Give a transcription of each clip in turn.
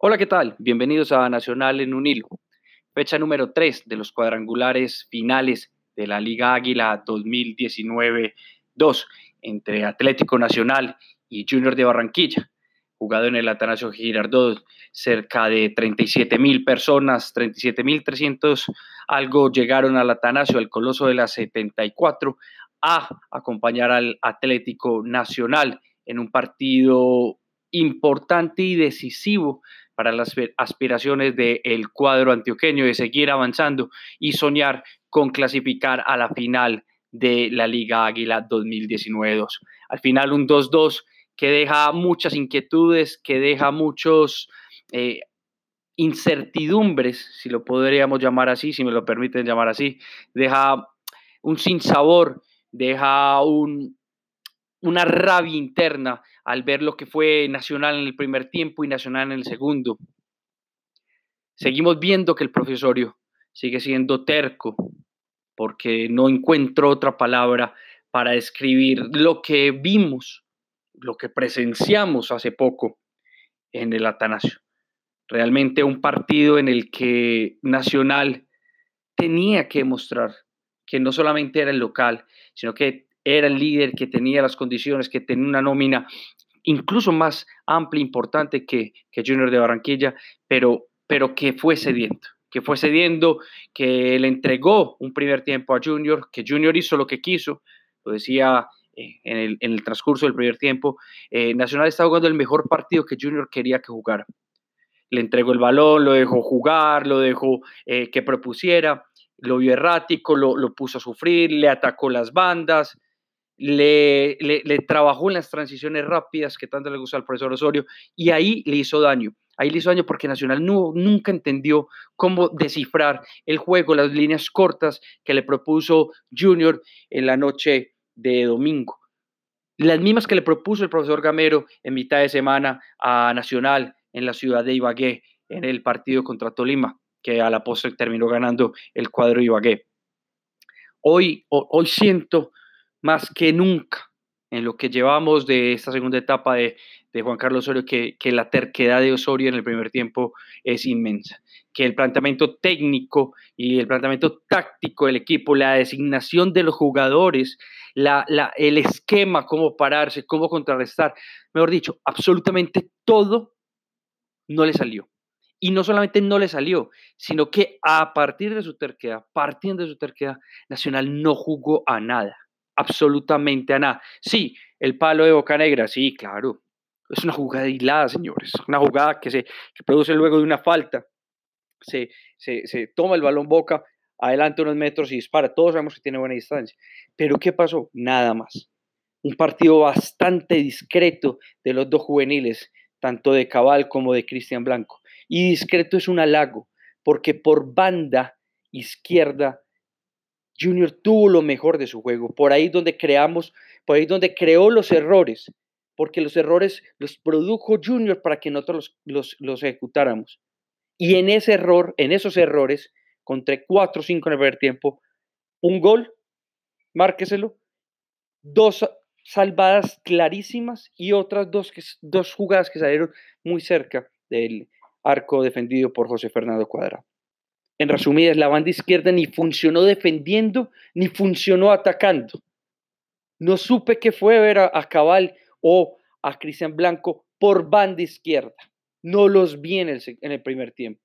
Hola, ¿qué tal? Bienvenidos a Nacional en un hilo. Fecha número 3 de los cuadrangulares finales de la Liga Águila 2019-2 entre Atlético Nacional y Junior de Barranquilla, jugado en el Atanasio Girardot, cerca de 37 mil personas, 37 mil 300 algo llegaron al Atanasio, al Coloso de la 74, a acompañar al Atlético Nacional en un partido importante y decisivo para las aspiraciones del cuadro antioqueño de seguir avanzando y soñar con clasificar a la final de la Liga Águila 2019-2. Al final un 2-2 que deja muchas inquietudes, que deja muchos eh, incertidumbres, si lo podríamos llamar así, si me lo permiten llamar así, deja un sinsabor, deja un, una rabia interna al ver lo que fue Nacional en el primer tiempo y Nacional en el segundo. Seguimos viendo que el profesorio sigue siendo terco, porque no encuentro otra palabra para describir lo que vimos, lo que presenciamos hace poco en el Atanasio. Realmente un partido en el que Nacional tenía que mostrar que no solamente era el local, sino que era el líder que tenía las condiciones, que tenía una nómina incluso más amplia, importante que, que Junior de Barranquilla, pero, pero que fue cediendo, que fue cediendo, que le entregó un primer tiempo a Junior, que Junior hizo lo que quiso, lo decía eh, en, el, transcurso del primer tiempo, eh, Nacional estaba jugando el mejor partido que Junior quería que jugara. Le entregó el balón, lo dejó jugar, lo dejó eh, que propusiera, lo vio errático, lo, lo puso a sufrir, le atacó las bandas, le, trabajó en las transiciones rápidas que tanto le gusta al profesor Osorio y ahí le hizo daño. Ahí le hizo daño porque Nacional nunca entendió cómo descifrar el juego, las líneas cortas que le propuso Junior en la noche de domingo. Las mismas que le propuso el profesor Gamero en mitad de semana a Nacional en la ciudad de Ibagué en el partido contra Tolima, que a la postre terminó ganando el cuadro Ibagué. Hoy, hoy siento más que nunca en lo que llevamos de esta segunda etapa de, Juan Carlos Osorio, que, la terquedad de Osorio en el primer tiempo es inmensa, que el planteamiento técnico y el planteamiento táctico del equipo, la designación de los jugadores, la, el esquema, cómo pararse, cómo contrarrestar, mejor dicho, absolutamente todo no le salió. Y no solamente no le salió, sino que a partir de su terquedad, partiendo de su terquedad, Nacional no jugó a nada absolutamente a nada. Sí, el palo de Boca Negra, sí, claro. Es una jugada hilada, señores. Una jugada que se produce luego de una falta. Se, se, se toma el balón Boca, adelante unos metros y dispara. Todos sabemos que tiene buena distancia. Pero ¿qué pasó? Nada más. Un partido bastante discreto de los dos juveniles, tanto de Cabal como de Cristian Blanco. Y discreto es un halago, porque por banda izquierda Junior tuvo lo mejor de su juego. Por ahí donde creamos, por ahí donde creó los errores, porque los errores los produjo Junior para que nosotros los, los, ejecutáramos. Y en ese error, en esos errores, contra 4 o 5 en el primer tiempo, un gol, márqueselo, dos salvadas clarísimas y otras dos, dos jugadas que salieron muy cerca del arco defendido por José Fernando Cuadrado. En resumidas, la banda izquierda ni funcionó defendiendo ni funcionó atacando. No supe qué fue ver a, Cabal o a Cristian Blanco por banda izquierda. No los vi en el, primer tiempo.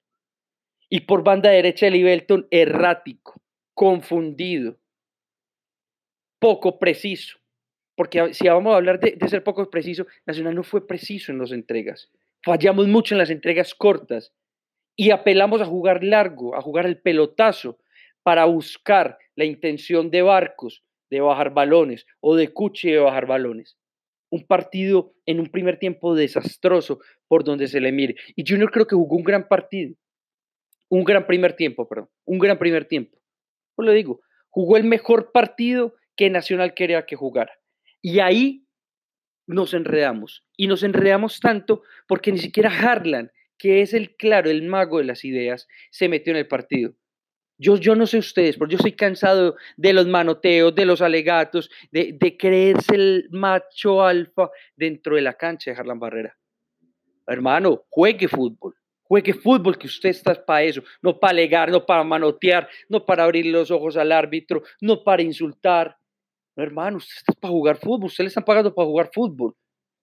Y por banda derecha, el Ibelton errático, confundido, poco preciso. Porque si vamos a hablar de, de ser poco preciso, Nacional no fue preciso en las entregas. Fallamos mucho en las entregas cortas y apelamos a jugar largo, a jugar el pelotazo para buscar la intención de Barcos de bajar balones o de Cuchi de bajar balones. Un partido en un primer tiempo desastroso por donde se le mire. Y Junior creo que jugó un gran partido. Un gran primer tiempo, perdón. Un gran primer tiempo. Pues lo digo, jugó el mejor partido que Nacional quería que jugara. Y ahí nos enredamos. Y nos enredamos tanto porque ni siquiera Harlan que es el claro, el mago de las ideas, se metió en el partido. Yo, yo no sé ustedes, pero yo estoy cansado de los manoteos, de los alegatos, de, creerse el macho alfa dentro de la cancha de Harlan Barrera. Hermano, juegue fútbol, Juegue fútbol, que usted está para eso, no para alegar, no para manotear, no para abrir los ojos al árbitro, no para insultar. No, hermano, usted está para jugar fútbol, usted le están pagando para jugar fútbol.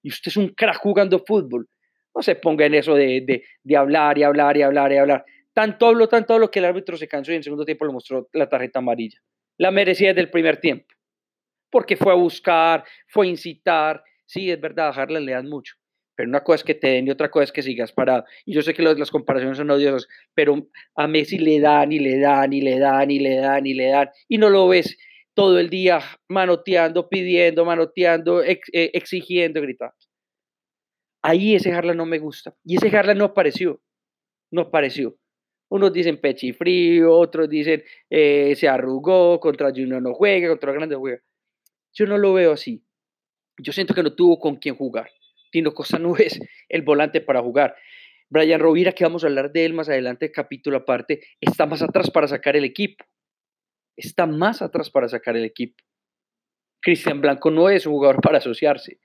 Y usted es un crack jugando fútbol. No se ponga en eso de, de, hablar y hablar y hablar y hablar. Tanto hablo, tanto hablo que el árbitro se cansó y en segundo tiempo le mostró la tarjeta amarilla. La merecía desde el primer tiempo. Porque fue a buscar, fue a incitar. Sí, es verdad, a le dan mucho. Pero una cosa es que te den y otra cosa es que sigas parado. Y yo sé que las comparaciones son odiosas, pero a Messi le dan y le dan y le dan y le dan y le dan. Y no lo ves todo el día manoteando, pidiendo, manoteando, eh, exigiendo, gritando. Ahí ese Harlan no me gusta. Y ese Harlan no apareció. No apareció. Unos dicen pechifrío, otros dicen eh, se arrugó, contra Junior no juega, contra Grande juega. Yo no lo veo así. Yo siento que no tuvo con quién jugar. Tino Costa no es el volante para jugar. Brian Rovira, que vamos a hablar de él más adelante, capítulo aparte, está más atrás para sacar el equipo. Está más atrás para sacar el equipo. Cristian Blanco no es un jugador para asociarse.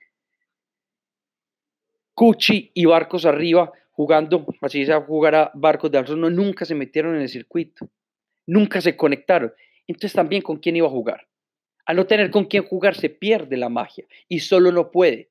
Cuchi y Barcos arriba jugando, así se jugar Barcos de Alonso, nunca se metieron en el circuito, nunca se conectaron. Entonces también con quién iba a jugar. Al no tener con quién jugar se pierde la magia y solo no puede.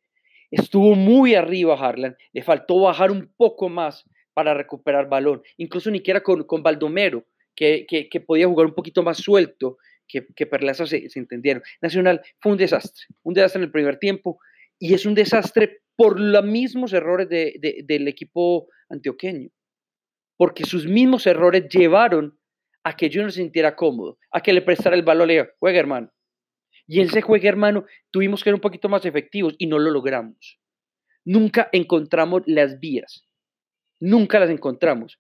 Estuvo muy arriba Harlan, le faltó bajar un poco más para recuperar balón, incluso ni siquiera con, con Baldomero, que, que, podía jugar un poquito más suelto, que, que Perlaza se, se entendieron. Nacional fue un desastre, un desastre en el primer tiempo y es un desastre por los mismos errores del equipo antioqueño, porque sus mismos errores llevaron a que yo no se sintiera cómodo, a que le prestara el balón, le diga, juega hermano. Y en ese juega hermano tuvimos que ser un poquito más efectivos y no lo logramos. Nunca encontramos las vías, nunca las encontramos.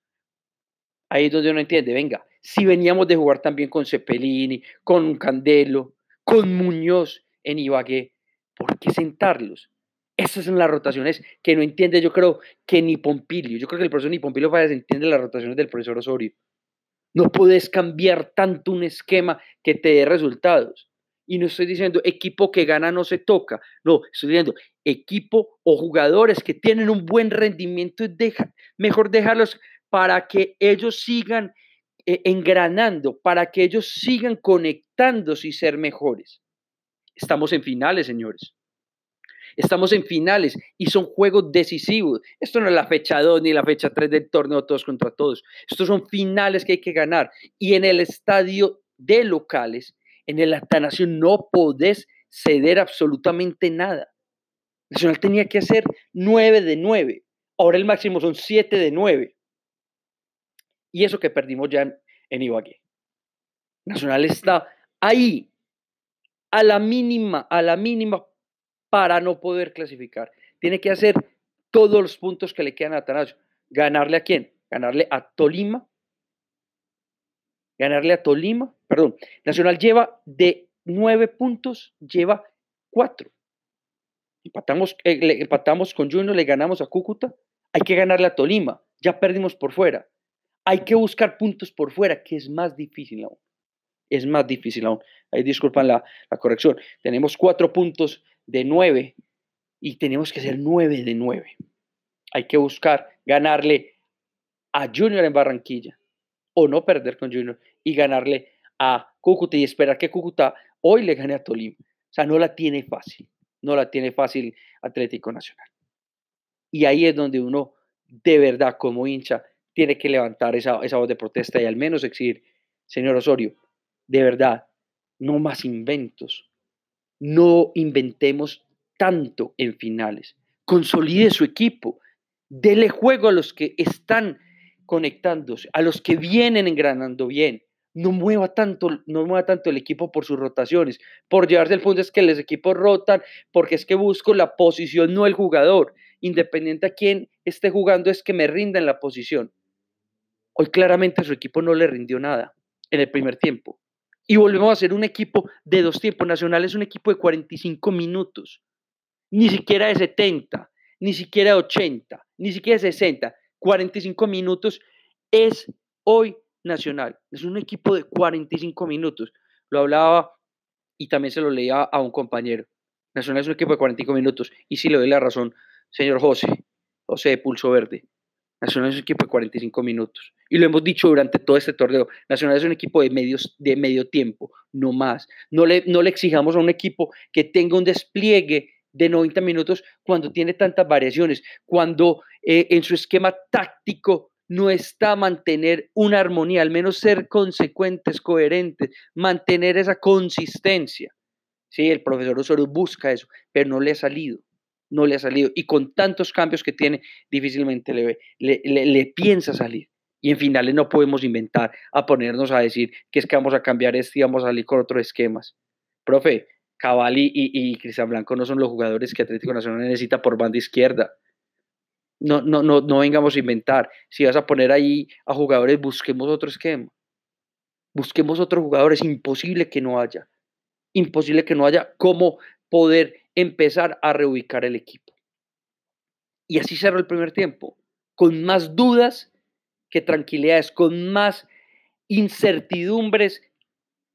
Ahí es donde uno entiende, venga, si veníamos de jugar también con Cepelini, con Candelo, con Muñoz en Ibagué, ¿por qué sentarlos? Esas son las rotaciones que no entiende, yo creo que ni Pompilio. Yo creo que el profesor ni Pompilio Páez entiende las rotaciones del profesor Osorio. No puedes cambiar tanto un esquema que te dé resultados. Y no estoy diciendo equipo que gana no se toca. No, estoy diciendo equipo o jugadores que tienen un buen rendimiento. Deja, mejor dejarlos para que ellos sigan eh, engranando, para que ellos sigan conectándose y ser mejores. Estamos en finales, señores. Estamos en finales y son juegos decisivos. Esto no es la fecha 2 ni la fecha 3 del torneo todos contra todos. Estos son finales que hay que ganar. Y en el estadio de locales, en el Atanasio, no podés ceder absolutamente nada. Nacional tenía que hacer 9 de 9. Ahora el máximo son 7 de 9. Y eso que perdimos ya en, en Ibagué. Nacional está ahí, a la mínima, a la mínima para no poder clasificar. Tiene que hacer todos los puntos que le quedan a Atanasio. ¿Ganarle a quién? Ganarle a Tolima. Ganarle a Tolima. Perdón. Nacional lleva de nueve puntos, lleva cuatro. Empatamos, eh, empatamos con Junior, le ganamos a Cúcuta. Hay que ganarle a Tolima. Ya perdimos por fuera. Hay que buscar puntos por fuera, que es más difícil aún. Es más difícil aún. Ahí disculpan la, la corrección. Tenemos cuatro puntos de 9 y tenemos que ser 9 de 9. Hay que buscar ganarle a Junior en Barranquilla o no perder con Junior y ganarle a Cúcuta y esperar que Cúcuta hoy le gane a Tolima. O sea, no la tiene fácil, no la tiene fácil Atlético Nacional. Y ahí es donde uno de verdad como hincha tiene que levantar esa, esa voz de protesta y al menos exigir, señor Osorio, de verdad, no más inventos, no inventemos tanto en finales. Consolide su equipo. Dele juego a los que están conectándose, a los que vienen engranando bien. No mueva tanto, no mueva tanto el equipo por sus rotaciones, por llevarse el punto es que los equipos rotan, porque es que busco la posición, no el jugador. Independiente a quién esté jugando, es que me rinda en la posición. Hoy claramente su equipo no le rindió nada en el primer tiempo. Y volvemos a ser un equipo de dos tiempos. Nacional es un equipo de 45 minutos. Ni siquiera de 70, ni siquiera de 80, ni siquiera de 60. 45 minutos es hoy Nacional. Es un equipo de 45 minutos. Lo hablaba y también se lo leía a un compañero. Nacional es un equipo de 45 minutos. Y sí le doy la razón, señor José, José de Pulso Verde. Nacional es un equipo de 45 minutos. Y lo hemos dicho durante todo este torneo. Nacional es un equipo de, medios, de medio tiempo, no más. No le, no le exijamos a un equipo que tenga un despliegue de 90 minutos cuando tiene tantas variaciones, cuando eh, en su esquema táctico no está mantener una armonía, al menos ser consecuentes, coherentes, mantener esa consistencia. Sí, el profesor Osorio busca eso, pero no le ha salido, no le ha salido. Y con tantos cambios que tiene, difícilmente le, le, le, piensa salir. Y en finales no podemos inventar a ponernos a decir que es que vamos a cambiar esto y vamos a salir con otros esquemas. Profe, Cavalli y, y Cristian Blanco no son los jugadores que Atlético Nacional necesita por banda izquierda. No, no, no, no vengamos a inventar. Si vas a poner ahí a jugadores, busquemos otro esquema. Busquemos otros jugadores. Imposible que no haya. Imposible que no haya cómo poder empezar a reubicar el equipo. Y así cerró el primer tiempo. Con más dudas que tranquilidades, con más incertidumbres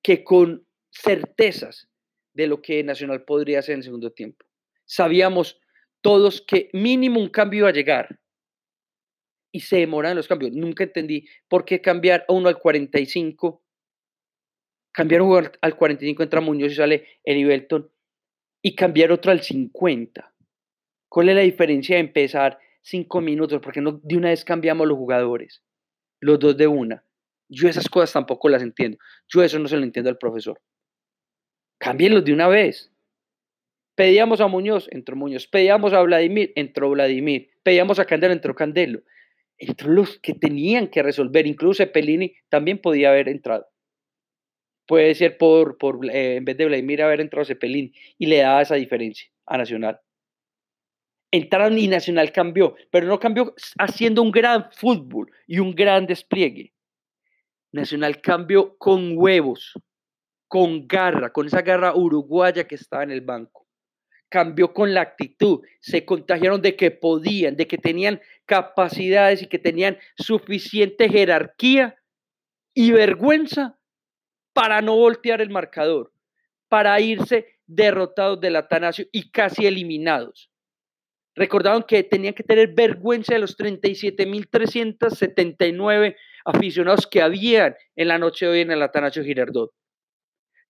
que con certezas de lo que Nacional podría hacer en el segundo tiempo. Sabíamos todos que mínimo un cambio iba a llegar y se demoran los cambios. Nunca entendí por qué cambiar a uno al 45, cambiar uno al 45, entra Muñoz y sale Belton y cambiar otro al 50. ¿Cuál es la diferencia de empezar cinco minutos? Porque no de una vez cambiamos los jugadores, los dos de una. Yo esas cosas tampoco las entiendo. Yo eso no se lo entiendo al profesor. Cámbienlos de una vez. Pedíamos a Muñoz, entró Muñoz. Pedíamos a Vladimir, entró Vladimir. Pedíamos a Candelo, entró Candelo. Entró los que tenían que resolver. Incluso Pelini también podía haber entrado. Puede ser por, por eh, en vez de Vladimir haber entrado Cepelín y le daba esa diferencia a Nacional. Entraron y Nacional cambió, pero no cambió haciendo un gran fútbol y un gran despliegue. Nacional cambió con huevos, con garra, con esa garra uruguaya que estaba en el banco. Cambió con la actitud, se contagiaron de que podían, de que tenían capacidades y que tenían suficiente jerarquía y vergüenza para no voltear el marcador, para irse derrotados del Atanasio y casi eliminados. Recordaron que tenían que tener vergüenza de los 37.379 aficionados que habían en la noche de hoy en el Atanasio Girardot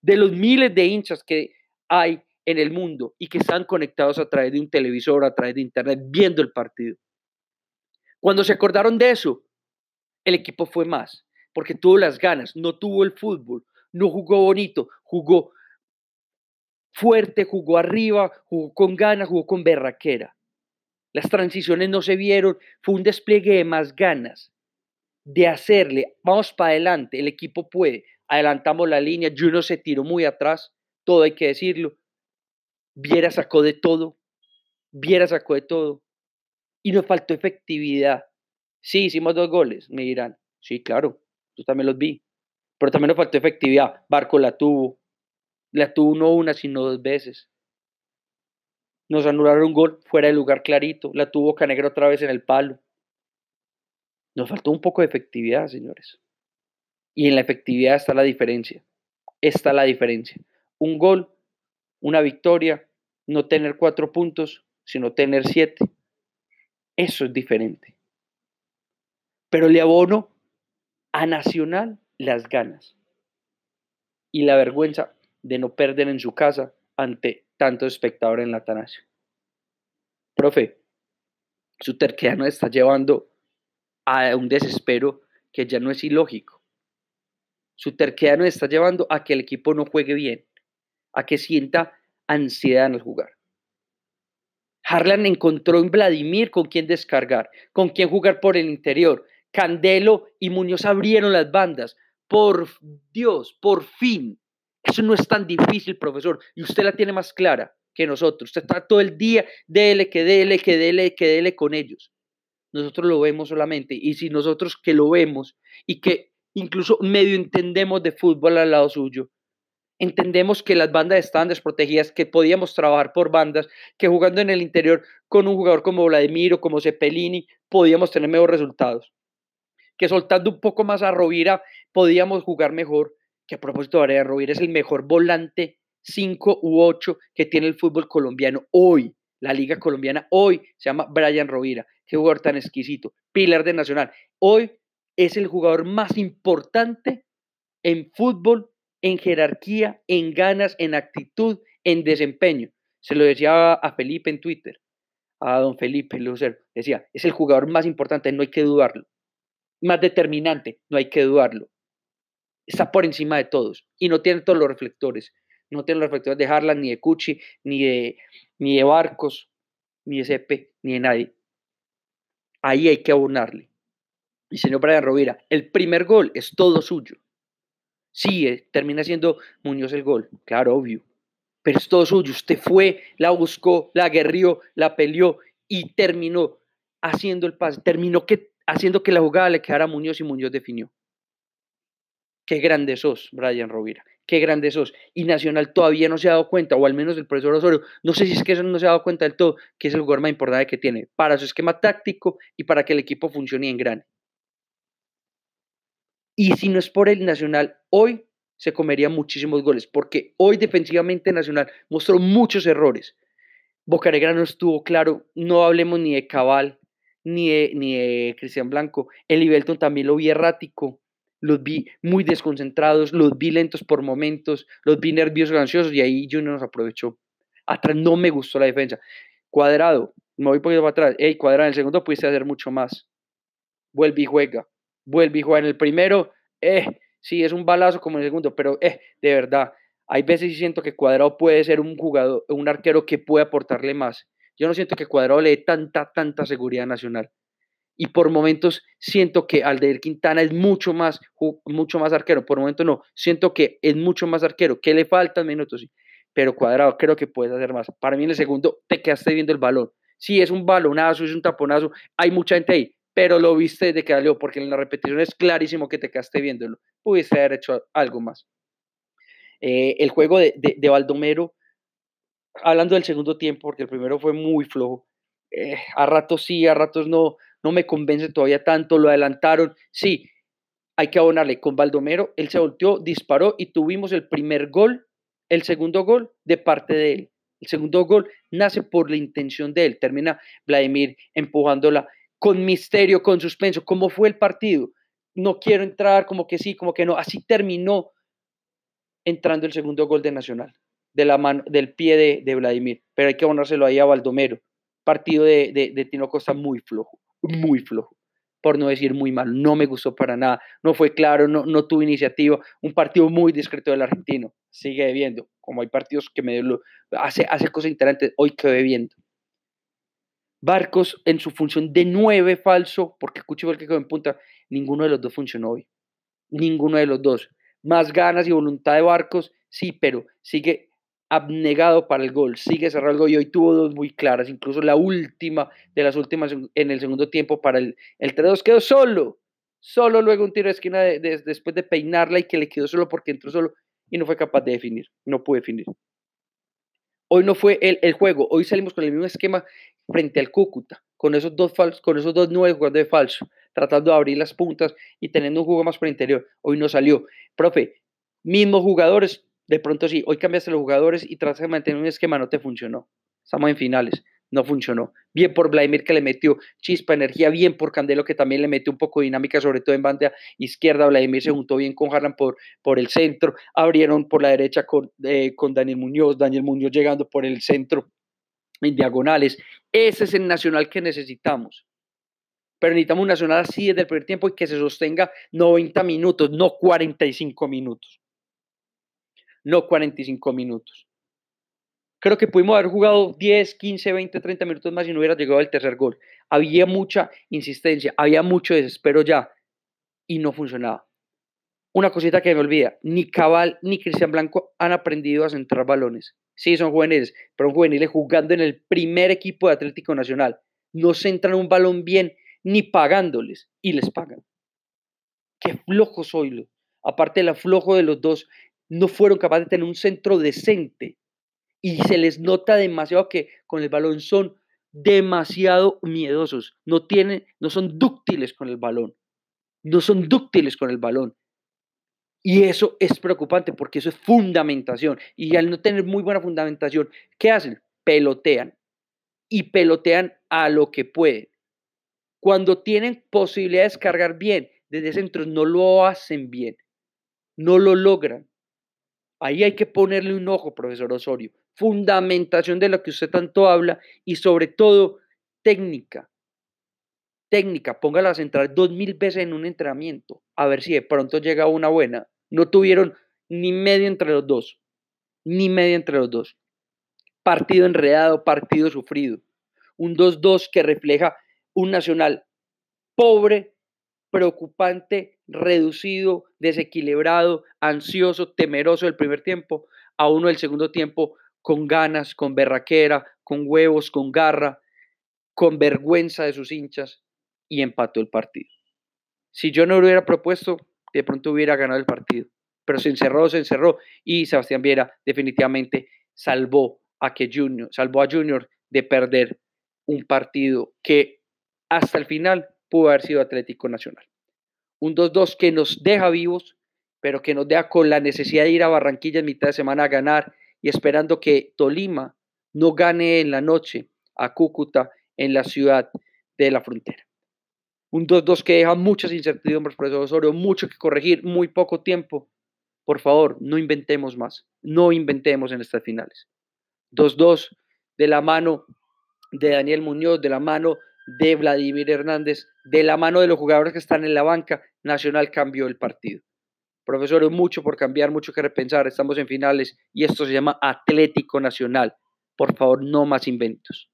de los miles de hinchas que hay en el mundo y que están conectados a través de un televisor, a través de internet, viendo el partido. Cuando se acordaron de eso, el equipo fue más, porque tuvo las ganas, no tuvo el fútbol, no jugó bonito, jugó fuerte, jugó arriba, jugó con ganas, jugó con berraquera. Las transiciones no se vieron, fue un despliegue de más ganas de hacerle, vamos para adelante, el equipo puede, adelantamos la línea, Juno se tiró muy atrás, todo hay que decirlo. Viera sacó de todo, Viera sacó de todo. Y nos faltó efectividad. Sí, hicimos dos goles, me dirán. Sí, claro, yo también los vi. Pero también nos faltó efectividad. Barco la tuvo. La tuvo no una, sino dos veces. Nos anularon un gol fuera de lugar clarito. La tuvo Canegra otra vez en el palo. Nos faltó un poco de efectividad, señores. Y en la efectividad está la diferencia. Está la diferencia. Un gol, una victoria, no tener cuatro puntos, sino tener siete. Eso es diferente. Pero le abono a Nacional las ganas y la vergüenza de no perder en su casa ante tanto espectador en la Atanasio. Profe, su terquedad nos está llevando a un desespero que ya no es ilógico. Su terquedad nos está llevando a que el equipo no juegue bien, a que sienta ansiedad en el jugar. Harlan encontró en Vladimir con quién descargar, con quién jugar por el interior. Candelo y Muñoz abrieron las bandas. Por Dios, por fin. Eso no es tan difícil, profesor. Y usted la tiene más clara que nosotros. Usted está todo el día, dele, que dele, que dele, que dele con ellos. Nosotros lo vemos solamente. Y si nosotros que lo vemos y que incluso medio entendemos de fútbol al lado suyo. Entendemos que las bandas estaban desprotegidas, que podíamos trabajar por bandas, que jugando en el interior con un jugador como Vladimir o como Cepelini podíamos tener mejores resultados. Que soltando un poco más a Rovira podíamos jugar mejor. Que a propósito de Rovira es el mejor volante 5 u 8 que tiene el fútbol colombiano hoy. la Liga Colombiana hoy se llama Brian Rovira. Qué jugador tan exquisito. Pilar de Nacional. Hoy es el jugador más importante en fútbol, en jerarquía, en ganas, en actitud, en desempeño. Se lo decía a Felipe en Twitter, a don Felipe Lucero. Decía, es el jugador más importante, no hay que dudarlo. Más determinante, no hay que dudarlo. Está por encima de todos y no tiene todos los reflectores. No tiene los reflectores de Harlan, ni de Cuchi, ni de, ni de Barcos, ni de Cepe, ni de nadie. Ahí hay que abonarle. Y señor Brian Rovira, el primer gol es todo suyo. Sí, termina siendo Muñoz el gol, claro, obvio. Pero es todo suyo. Usted fue, la buscó, la guerrió, la peleó y terminó haciendo el pase. Terminó que, haciendo que la jugada le quedara a Muñoz y Muñoz definió. Qué grande sos, Brian Rovira qué grande sos. Y Nacional todavía no se ha dado cuenta, o al menos el profesor Osorio, no sé si es que eso no se ha dado cuenta del todo, que es el jugador más importante que tiene para su esquema táctico y para que el equipo funcione en grande. Y si no es por el Nacional, hoy se comería muchísimos goles, porque hoy defensivamente Nacional mostró muchos errores. Bocaregra no estuvo claro, no hablemos ni de Cabal, ni de, ni de Cristian Blanco. El Ibelton también lo vi errático los vi muy desconcentrados, los vi lentos por momentos, los vi nerviosos, ansiosos y ahí Junior nos aprovechó. Atrás no me gustó la defensa. Cuadrado, me voy un poquito para atrás. Hey, cuadrado, en el segundo pudiste hacer mucho más. Vuelve y juega. Vuelve y juega. En el primero, eh, sí, es un balazo como en el segundo, pero eh, de verdad, hay veces siento que Cuadrado puede ser un jugador, un arquero que puede aportarle más. Yo no siento que Cuadrado le dé tanta, tanta seguridad nacional y por momentos siento que Alder Quintana es mucho más, mucho más arquero, por momentos no, siento que es mucho más arquero, que le faltan minutos, pero cuadrado creo que puedes hacer más. Para mí en el segundo te quedaste viendo el balón. Sí, es un balonazo, es un taponazo, hay mucha gente ahí, pero lo viste desde que salió, porque en la repetición es clarísimo que te quedaste viéndolo. Pudiste haber hecho algo más. Eh, el juego de, de, Baldomero, hablando del segundo tiempo, porque el primero fue muy flojo, eh, a ratos sí, a ratos no, no me convence todavía tanto, lo adelantaron, sí, hay que abonarle con Baldomero, él se volteó, disparó y tuvimos el primer gol, el segundo gol de parte de él. El segundo gol nace por la intención de él, termina Vladimir empujándola con misterio, con suspenso. ¿Cómo fue el partido? No quiero entrar, como que sí, como que no. Así terminó entrando el segundo gol de Nacional, de la mano, del pie de, Vladimir. Pero hay que abonárselo ahí a Baldomero. Partido de, de Tino Costa muy flojo muy flojo, por no decir muy mal. No me gustó para nada, no fue claro, no, no tuvo iniciativa. Un partido muy discreto del argentino. Sigue viendo, como hay partidos que me hace, hace cosas interesantes, hoy quedé viendo. Barcos en su función de nueve falso, porque Cuchi fue el que quedó en punta, ninguno de los dos funcionó hoy. Ninguno de los dos. Más ganas y voluntad de Barcos, sí, pero sigue abnegado para el gol, sigue cerrado el gol y hoy tuvo dos muy claras, incluso la última de las últimas en el segundo tiempo para el, el 3-2 quedó solo, solo luego un tiro de esquina después de peinarla y que le quedó solo porque entró solo y no fue capaz de definir, no pudo definir. Hoy no fue el, el juego, hoy salimos con el mismo esquema frente al Cúcuta, con esos dos falsos, con esos dos nueve jugadores de falso, tratando de abrir las puntas y teniendo un juego más por interior. Hoy no salió. Profe, mismos jugadores, de pronto sí, hoy cambiaste los jugadores y tratas de mantener un esquema, no te funcionó. Estamos en finales, no funcionó. Bien por Vladimir que le metió chispa, energía, bien por Candelo que también le metió un poco de dinámica, sobre todo en banda izquierda. Vladimir se juntó bien con Harlan por, por el centro, abrieron por la derecha con, eh, con Daniel Muñoz, Daniel Muñoz llegando por el centro en diagonales. Ese es el nacional que necesitamos. Pero necesitamos un nacional así desde el primer tiempo y que se sostenga 90 minutos, no 45 minutos no 45 minutos. Creo que pudimos haber jugado 10, 15, 20, 30 minutos más y no hubiera llegado el tercer gol. Había mucha insistencia, había mucho desespero ya y no funcionaba. Una cosita que me olvida, ni Cabal ni Cristian Blanco han aprendido a centrar balones. Sí, son juveniles, pero juveniles jugando en el primer equipo de Atlético Nacional. No centran un balón bien ni pagándoles y les pagan. Qué flojo soy. Aparte del flojo de los dos, no fueron capaces de tener un centro decente y se les nota demasiado que con el balón son demasiado miedosos, no tienen, no son dúctiles con el balón, no son dúctiles con el balón. Y eso es preocupante porque eso es fundamentación. Y al no tener muy buena fundamentación, ¿qué hacen? Pelotean. y pelotean a lo que pueden. Cuando tienen posibilidad de descargar bien desde centros, no lo hacen bien, no lo logran. Ahí hay que ponerle un ojo, profesor Osorio. Fundamentación de lo que usted tanto habla y sobre todo técnica. Técnica, póngala a centrar dos mil veces en un entrenamiento, a ver si de pronto llega una buena. No tuvieron ni medio entre los dos, ni medio entre los dos. Partido enredado, partido sufrido. Un 2-2 que refleja un nacional pobre, preocupante, reducido, desequilibrado, ansioso, temeroso del primer tiempo, a uno del segundo tiempo con ganas, con berraquera, con huevos, con garra, con vergüenza de sus hinchas y empató el partido. Si yo no lo hubiera propuesto, de pronto hubiera ganado el partido, pero se encerró, se encerró y Sebastián Viera definitivamente salvó a que Junior, salvó a Junior de perder un partido que hasta el final pudo haber sido Atlético Nacional. Un 2-2 que nos deja vivos, pero que nos deja con la necesidad de ir a Barranquilla en mitad de semana a ganar y esperando que Tolima no gane en la noche a Cúcuta en la ciudad de la frontera. Un 2-2 que deja muchas incertidumbres, profesor Osorio, mucho que corregir, muy poco tiempo. Por favor, no inventemos más, no inventemos en estas finales. 2-2 de la mano de Daniel Muñoz, de la mano de Vladimir Hernández, de la mano de los jugadores que están en la banca, Nacional cambió el partido. Profesor, mucho por cambiar, mucho que repensar, estamos en finales y esto se llama Atlético Nacional. Por favor, no más inventos.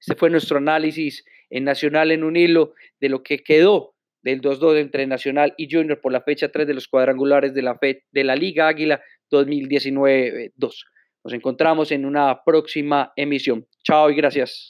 Este fue nuestro análisis en Nacional en un hilo de lo que quedó del 2-2 entre Nacional y Junior por la fecha 3 de los cuadrangulares de la, de la Liga Águila 2019-2. Nos encontramos en una próxima emisión. Chao y gracias.